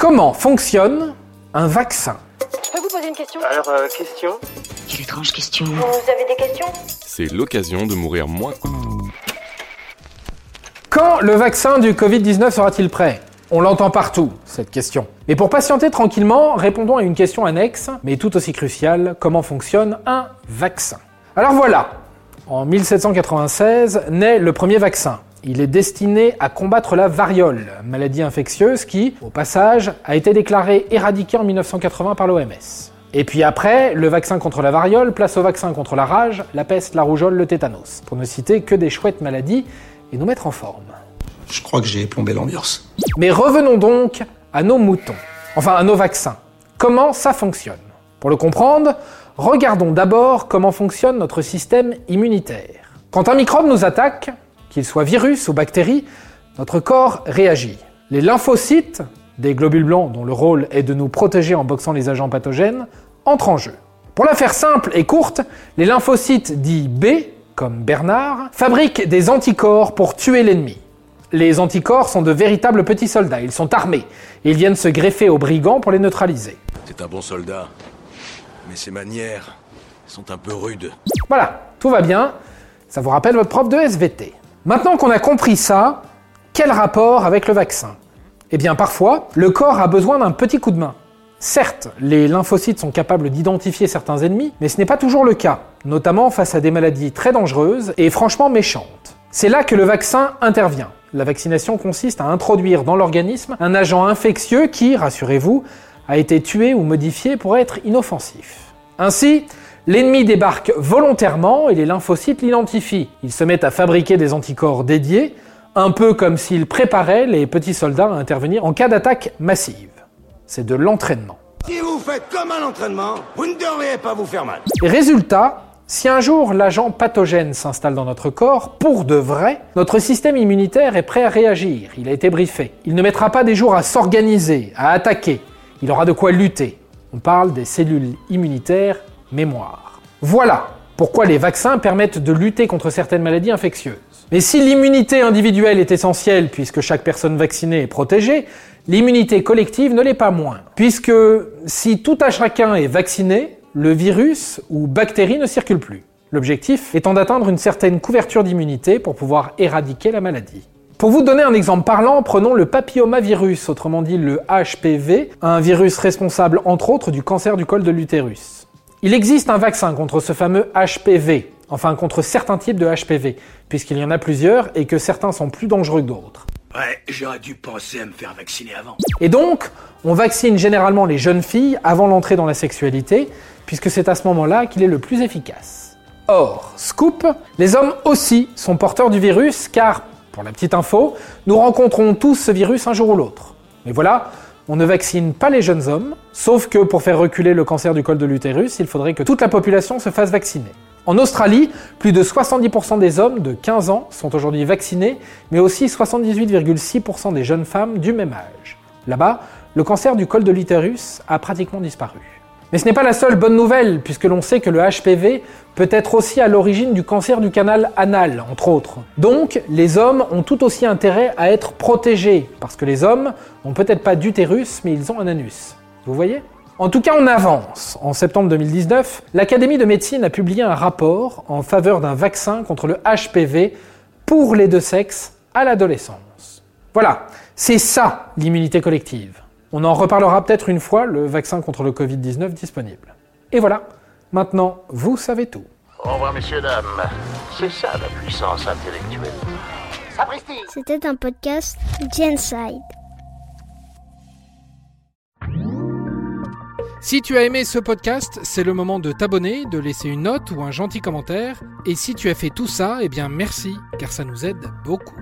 Comment fonctionne un vaccin Je peux vous poser une question Alors, euh, question Quelle étrange question. Vous avez des questions C'est l'occasion de mourir moins. Quand le vaccin du Covid-19 sera-t-il prêt? On l'entend partout, cette question. Mais pour patienter tranquillement, répondons à une question annexe, mais tout aussi cruciale, comment fonctionne un vaccin? Alors voilà, en 1796 naît le premier vaccin. Il est destiné à combattre la variole, maladie infectieuse qui, au passage, a été déclarée éradiquée en 1980 par l'OMS. Et puis après, le vaccin contre la variole place au vaccin contre la rage, la peste, la rougeole, le tétanos, pour ne citer que des chouettes maladies et nous mettre en forme. Je crois que j'ai plombé l'ambiance. Mais revenons donc à nos moutons, enfin à nos vaccins. Comment ça fonctionne? Pour le comprendre, regardons d'abord comment fonctionne notre système immunitaire. Quand un microbe nous attaque, qu'il soit virus ou bactérie, notre corps réagit. Les lymphocytes, des globules blancs dont le rôle est de nous protéger en boxant les agents pathogènes, entrent en jeu. Pour la faire simple et courte, les lymphocytes dits B, comme Bernard, fabriquent des anticorps pour tuer l'ennemi. Les anticorps sont de véritables petits soldats, ils sont armés, et ils viennent se greffer aux brigands pour les neutraliser. C'est un bon soldat. Mais ses manières sont un peu rudes. Voilà, tout va bien, ça vous rappelle votre prof de SVT. Maintenant qu'on a compris ça, quel rapport avec le vaccin? Eh bien parfois, le corps a besoin d'un petit coup de main. Certes, les lymphocytes sont capables d'identifier certains ennemis, mais ce n'est pas toujours le cas, notamment face à des maladies très dangereuses et franchement méchantes. C'est là que le vaccin intervient. La vaccination consiste à introduire dans l'organisme un agent infectieux qui, rassurez-vous, a été tué ou modifié pour être inoffensif. Ainsi, l'ennemi débarque volontairement et les lymphocytes l'identifient. Ils se mettent à fabriquer des anticorps dédiés, un peu comme s'ils préparaient les petits soldats à intervenir en cas d'attaque massive. C'est de l'entraînement. Si vous faites comme un entraînement, vous ne devriez pas vous faire mal. Et résultat, si un jour l'agent pathogène s'installe dans notre corps, pour de vrai, notre système immunitaire est prêt à réagir, il a été briefé. Il ne mettra pas des jours à s'organiser, à attaquer, il aura de quoi lutter. On parle des cellules immunitaires Voilà pourquoi les vaccins permettent de lutter contre certaines maladies infectieuses. Mais si l'immunité individuelle est essentielle puisque chaque personne vaccinée est protégée, l'immunité collective ne l'est pas moins. Puisque si tout à chacun est vacciné, le virus ou bactérie ne circule plus. L'objectif étant d'atteindre une certaine couverture d'immunité pour pouvoir éradiquer la maladie. Pour vous donner un exemple parlant, prenons le papillomavirus, autrement dit le HPV, un virus responsable entre autres du cancer du col de l'utérus. Il existe un vaccin contre ce fameux HPV, enfin contre certains types de HPV, puisqu'il y en a plusieurs et que certains sont plus dangereux que d'autres. Ouais, j'aurais dû penser à me faire vacciner avant. Et donc, on vaccine généralement les jeunes filles avant l'entrée dans la sexualité, puisque c'est à ce moment-là qu'il est le plus efficace. Or, scoop, les hommes aussi sont porteurs du virus, car, pour la petite info, nous rencontrons tous ce virus un jour ou l'autre. Mais voilà, on ne vaccine pas les jeunes hommes, sauf que pour faire reculer le cancer du col de l'utérus, il faudrait que toute la population se fasse vacciner. En Australie, plus de 70% des hommes de 15 ans sont aujourd'hui vaccinés, mais aussi 78,6% des jeunes femmes du même âge. Là-bas, le cancer du col de l'utérus a pratiquement disparu. Mais ce n'est pas la seule bonne nouvelle, puisque l'on sait que le HPV peut être aussi à l'origine du cancer du canal anal, entre autres. Donc, les hommes ont tout aussi intérêt à être protégés, parce que les hommes n'ont peut-être pas d'utérus, mais ils ont un anus. Vous voyez? En tout cas, on avance. En septembre 2019, l'Académie de médecine a publié un rapport en faveur d'un vaccin contre le HPV pour les deux sexes à l'adolescence. Voilà, c'est ça l'immunité collective. On en reparlera peut-être une fois, le vaccin contre le Covid-19 disponible. Et voilà, maintenant, vous savez tout. Au revoir, messieurs, dames. C'est ça la puissance intellectuelle. C'était un podcast Genside. Si tu as aimé ce podcast, c'est le moment de t'abonner, de laisser une note ou un gentil commentaire. Et si tu as fait tout ça, eh bien merci, car ça nous aide beaucoup.